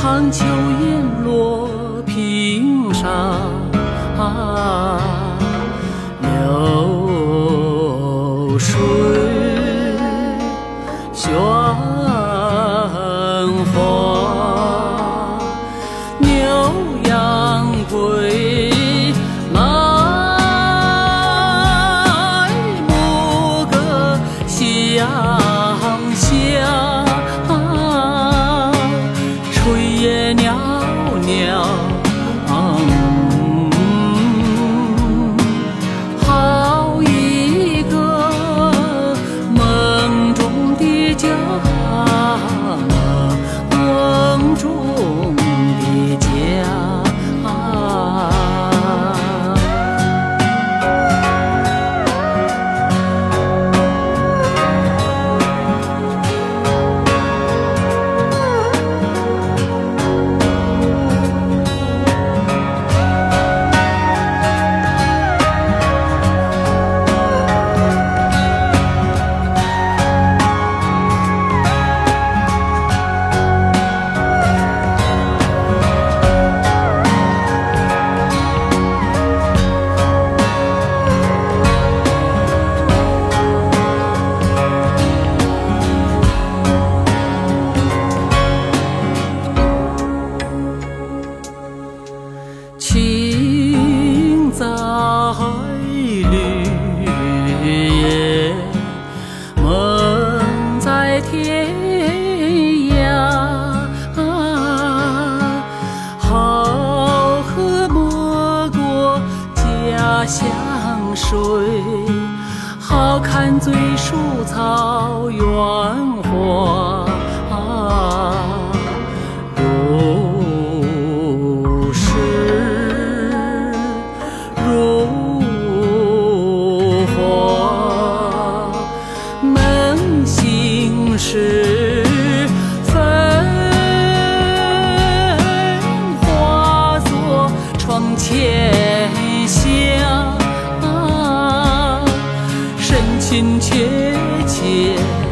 寒秋叶落平沙袅袅水好看最属草原花心切切。